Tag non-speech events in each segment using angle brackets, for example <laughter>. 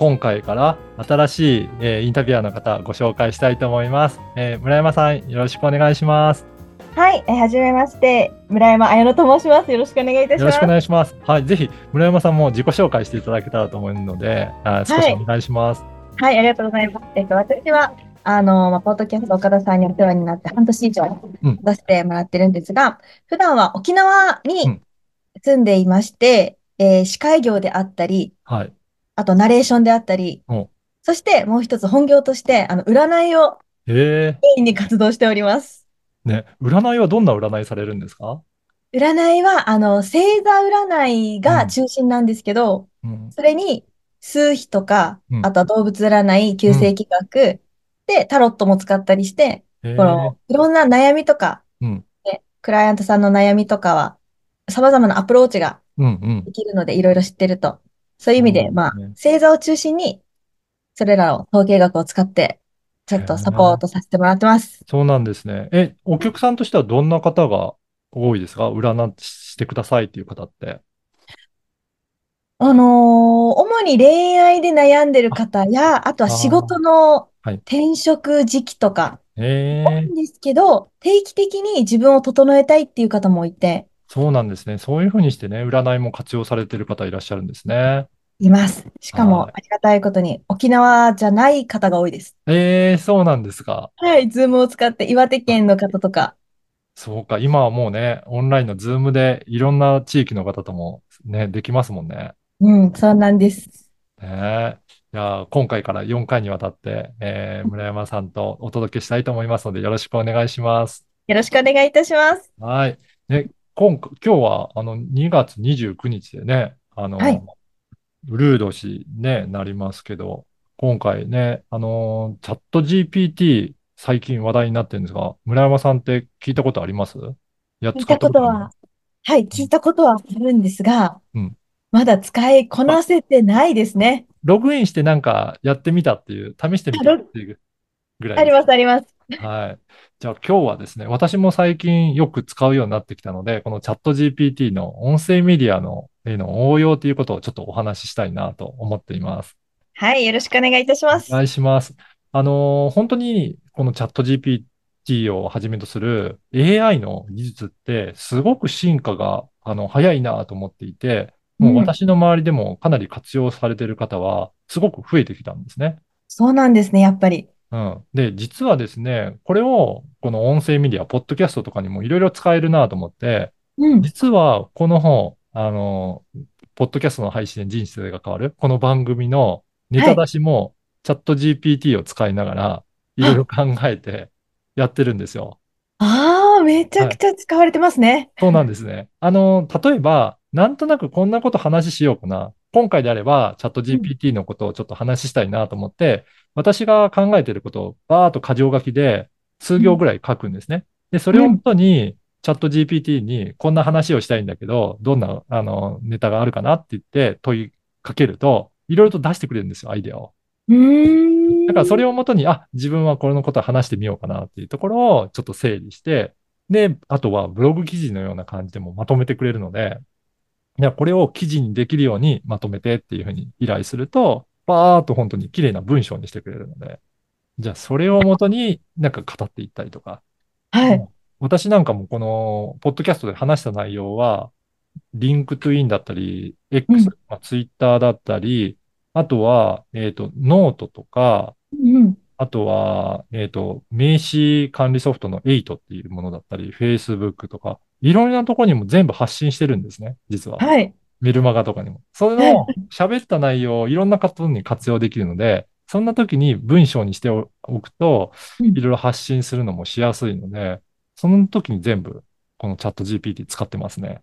今回から新しい、えーインタビュアーの方ご紹介したいと思います。えー村山さん、よろしくお願いします。はい、えーはじめまして、村山彩乃と申します。よろしくお願いいたします。よろしくお願いします。はい、ぜひ村山さんも自己紹介していただけたらと思うので、あー少しお願いします。はい、ありがとうございます。えっと、私は、あの、まあ、ポッドキャスト岡田さんにお世話になって半年以上うん出してもらってるんですが、普段は沖縄うにん住んでいまして、えー司会業であったり、はい。あとナレーションであったりお、そしてもう一つ本業として、あの、占いをえメインに活動しております。ー、ね、占いはどんな占いされるんですか？占いは、あの、星座占いが中心なんですけど、うん。それに、数比とかう、んあとは動物占い、旧世紀学、で、タロットも使ったりして、えーこの、いろんな悩みとか、うん。ねクライアントさんの悩みとかは、様々なアプローチがで。きるので、いろいろ知ってると。そういう意味で、うん。まあね、星座を中心に、それらの統計学を使って、ちょっとサポートさせてもらってます。そうなんですね。え、お客さんとしてはどんな方が多いですか？占してくださいっていう方って。あのー主に恋愛で悩んでる方や、あとは仕事のはい。転職時期とか、えー。多いんですけど、定期的に自分を整えたいっていう方もいて、そうなんですね。そういうふうにしてね、占いも活用されてる方いらっしゃるんですね。います。しかも、はいありがたいことに、沖縄じゃない方が多いです。ええそうなんですか。はい、 Zoomを使って、岩手県の方とか、そうか。今はもうね、オンラインの Zoomでいろんな地域の方ともね、できますもんね。うん、そうなんです。ねえ。いや、今回から4回にわたって、えー村山さんとお届けしたいと思いますので、よろしくお願いします。よろしくお願いいたします。はい。ね、今回、今日は、あの、2月29日でね、あの、はいウルード氏ね、なりますけど、今回ね、あの、チャット GPT 最近話題になってるんですが、村山さんって聞いたことあります？やっ聞いたことは、はい、聞いたことはあるんですがうん、まだ使いこなせてないですね。ログインしてなんかやってみたっていう、試してみたっていうぐらいですあります、あります。はい。じゃあ今日はですね、私も最近よく使うようになってきたので、このチャット GPT の音声メディアの応用ということをちょっとお話ししたいなと思っています。はい、よろしくお願いいたしますお。願いします。あのー本当にこのチャット GPT をはじめとする AI の技術ってすごく進化があの早いなと思っていて、もう私の周りでもかなり活用されている方はすごく増えてきたんですね。そうなんですね、やっぱり。うん。で、実はですね、これを、この音声メディア、ポッドキャストとかにもいろいろ使えるなと思って、うん。実はこの本、あの、ポッドキャストの配信で人生が変わる、この番組のネタ出しも、チャット GPT を使いながら、いろいろ考えてやってるんですよ。ああ、めちゃくちゃ使われてますね。そうなんですね。あの、例えば、なんとなくこんなこと話しようかな。今回であれば、チャット GPT のことをちょっと話したいなと思って、私が考えていることをバーっと箇条書きで数行ぐらい書くんですね。で、それをもとに、チャット GPT にこんな話をしたいんだけど、どんな、あの、ネタがあるかなって言って問いかけると、いろいろと出してくれるんですよ、アイデアを。だからそれをもとに、あ、自分はこれのことを話してみようかなっていうところをちょっと整理して、で、あとはブログ記事のような感じでもまとめてくれるので、いや、これを記事にできるようにまとめてっていうふうに依頼すると、バーっと本当に綺麗な文章にしてくれるので、じゃあそれをもとになんか語っていったりとか、はい。私なんかもこの、ポッドキャストで話した内容は、 LinkedInだったり、X、うんまあ、ツイッターだったり、あとは、えっと、ノートとか、うん。あとは、えっと、名刺管理ソフトの Eightっていうものだったり、Facebook とか、いろんなところにも全部発信してるんですね、実は。はい。メルマガとかにも。それの <laughs> 喋った内容をいろんな方に活用できるので、そんな時に文章にしておくと、うんいろいろ発信するのもしやすいので、その時に全部、このチャット GPT 使ってますね。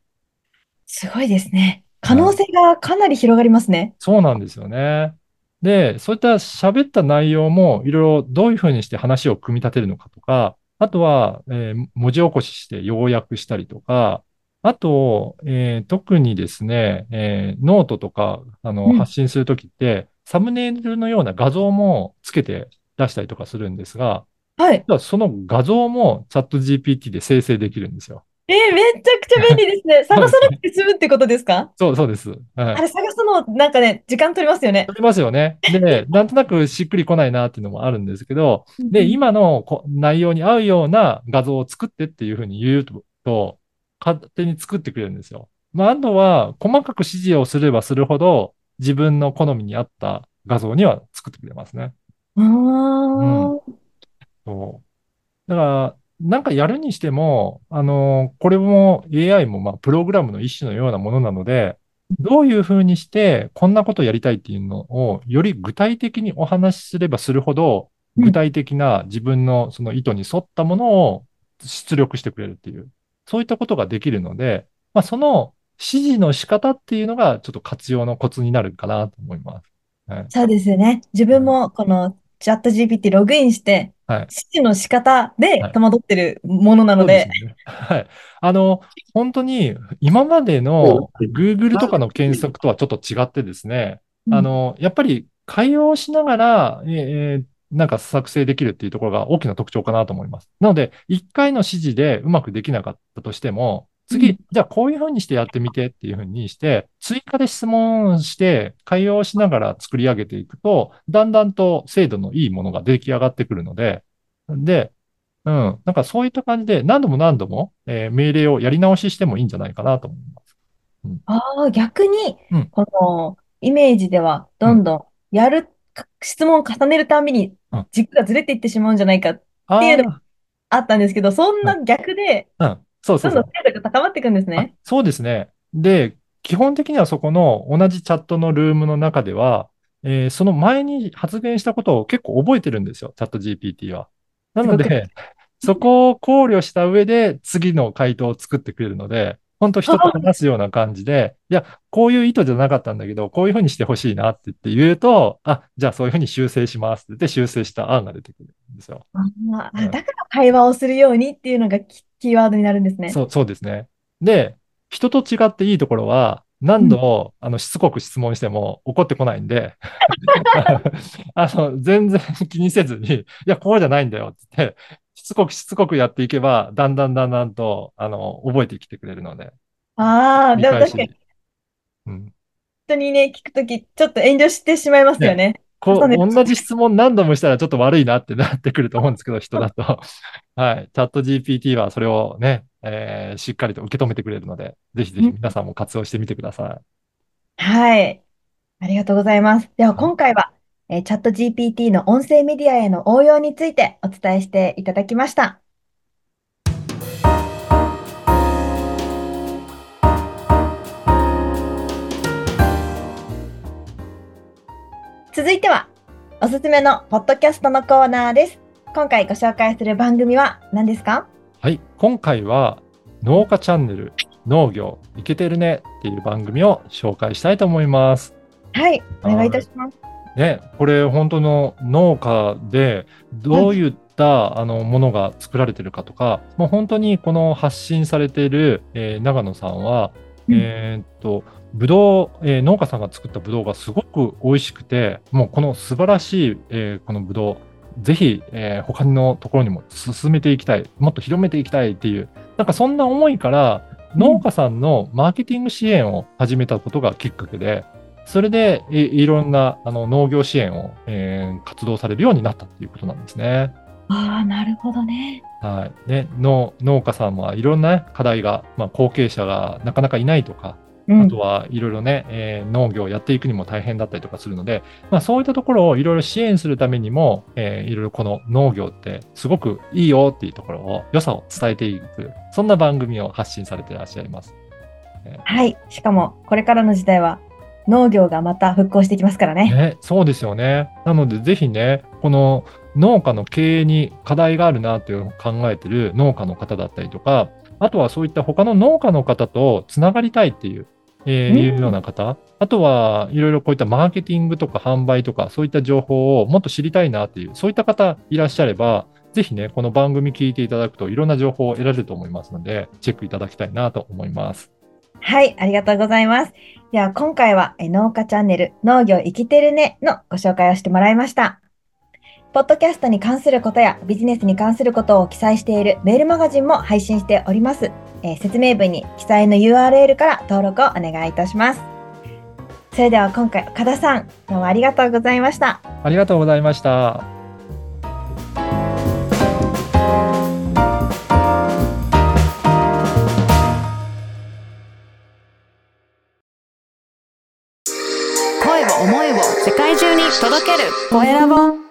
すごいですね。可能性がかなり広がりますね。そうなんですよね。で、そういった喋った内容もいろいろどういうふうにして話を組み立てるのかとか、あとは、えー文字起こしして要約したりとか、あと、えー特にですね、えーノートとか、あの、うん発信するときって、サムネイルのような画像もつけて出したりとかするんですが、はい。その画像もチャット GPT で生成できるんですよ。えーめちゃくちゃ便利ですね。<laughs> 探さなくて済むってことですか？そう、そうです。はいあれ探すの、なんかね、時間取りますよね。ありますよね。で、<laughs> なんとなくしっくりこないなっていうのもあるんですけど、で、今のこ内容に合うような画像を作ってっていうふうに言うと、勝手に作ってくれるんですよ。まあ、あとは、細かく指示をすればするほど、自分の好みに合った画像には作ってくれますね。あーそう。だから、なんかやるにしても、あの、これも AI もまあプログラムの一種のようなものなので、どういうふうにしてこんなことやりたいっていうのをより具体的にお話しすればするほど、うん具体的な自分のその意図に沿ったものを出力してくれるっていう、そういったことができるので、まあ、その指示の仕方っていうのがちょっと活用のコツになるかなと思います。はい。そうですよね。自分もこのチャット GPT ログインして、はい指示の仕方ではい戸惑ってるものなのでで、すよね。はい。あの、本当に今までの Google とかの検索とはちょっと違ってですね、うんあの、やっぱり会話をしながら、えーえーなんか作成できるっていうところが大きな特徴かなと思います。なので、一回の指示でうまくできなかったとしても、次、うん。じゃあこういうふうにしてやってみてっていうふうにして、追加で質問して会話をしながら作り上げていくと、だんだんと精度のいいものが出来上がってくるので、で、うん、なんかそういった感じで何度も何度も、えー命令をやり直ししてもいいんじゃないかなと思います。ああ、逆にうん、このイメージでは、どんどんやる、質問を重ねるたびにうん。軸がずれていってしまうんじゃないかあっていうのああったんですけど、そんな逆で、ー、うん、そうそうんそうどどん精度が高まっていくんですあね。そうですね。で、基本的にはそこの同じチャットのルームの中では、えーその前に発言したことを結構覚えてるんですよ、チャット GPT は。なので、<laughs> そこを考慮した上で次の回答を作ってくれるので、本当人と話すような感じで、いや、こういう意図じゃなかったんだけど、こういうふうにしてほしいなって言って言うと、あ、じゃあそういうふうに修正しますって言って修正した案が出てくるんですよ。あーうんだから会話をするようにっていうのがキキーワードになるんですね。そう、そうですね。で、人と違っていいところは、何度、あの、しつこく質問しても怒ってこないんで、<laughs> あの、全然気にせずに、いや、こうじゃないんだよって言って、しつこくしつこくやっていけば、だんだんだんだんと、あの、覚えてきてくれるので、ああ、でも確かにうん。人にね、聞くとき、ちょっと遠慮してしまいますよね。こう、同じ質問何度もしたらちょっと悪いなってなってくると思うんですけど、人だと。<laughs> はい。チャット GPT はそれをね、えーしっかりと受け止めてくれるので、ぜひぜひ皆さんも活用してみてください。はい。ありがとうございます。では今回は、えーチャット GPT の音声メディアへの応用についてお伝えしていただきました。続いては、おすすめのポッドキャストのコーナーです。今回ご紹介する番組は何ですか？はい。今回は農家チャンネル農業いけてるねっていう番組を紹介したいと思います。はい、お願いいたします。ね、これ本当の農家でどういったあのものが作られてるかとか、もう本当にこの発信されている、えー長野さんは、うん。えーっと、ぶどう、えー農家さんが作ったぶどうがすごく美味しくて、もうこの素晴らしい、えーこのぶどう、ぜひ、えー他のところにも進めていきたい、もっと広めていきたいっていう、なんかそんな思いから、農家さんのマーケティング支援を始めたことがきっかけで、それでいいろんなあの農業支援を、えー活動されるようになったっていうことなんですね。ああ、なるほどね。はい。ね、農農家さんはいろんな課題が、まあ、後継者がなかなかいないとか、うんあとはいろいろね、えー農業をやっていくにも大変だったりとかするので、まあ、そういったところをいろいろ支援するためにも、えーいろいろこの農業ってすごくいいよっていうところを、良さを伝えていく、そんな番組を発信されていらっしゃいます。はい。しかも、これからの時代は農業がまた復興していきますからね。ね、そうですよね。なので、ぜひね、この農家の経営に課題があるなっていうのを考えてる農家の方だったりとか、あとはそういった他の農家の方とつながりたいっていう、えーうんいうような方、あとはいろいろこういったマーケティングとか販売とか、そういった情報をもっと知りたいなっていう、そういった方いらっしゃれば、ぜひね、この番組聞いていただくといろんな情報を得られると思いますので、チェックいただきたいなと思います。はい、ありがとうございます。では今回はえ農家チャンネル農業生きてるねのご紹介をしてもらいました。ポッドキャストに関することやビジネスに関することを記載しているメールマガジンも配信しております。えー説明文に記載の URL から登録をお願いいたします。それでは今回、岡田さん、どうもありがとうございました。ありがとうございました。届ける。コエラボ。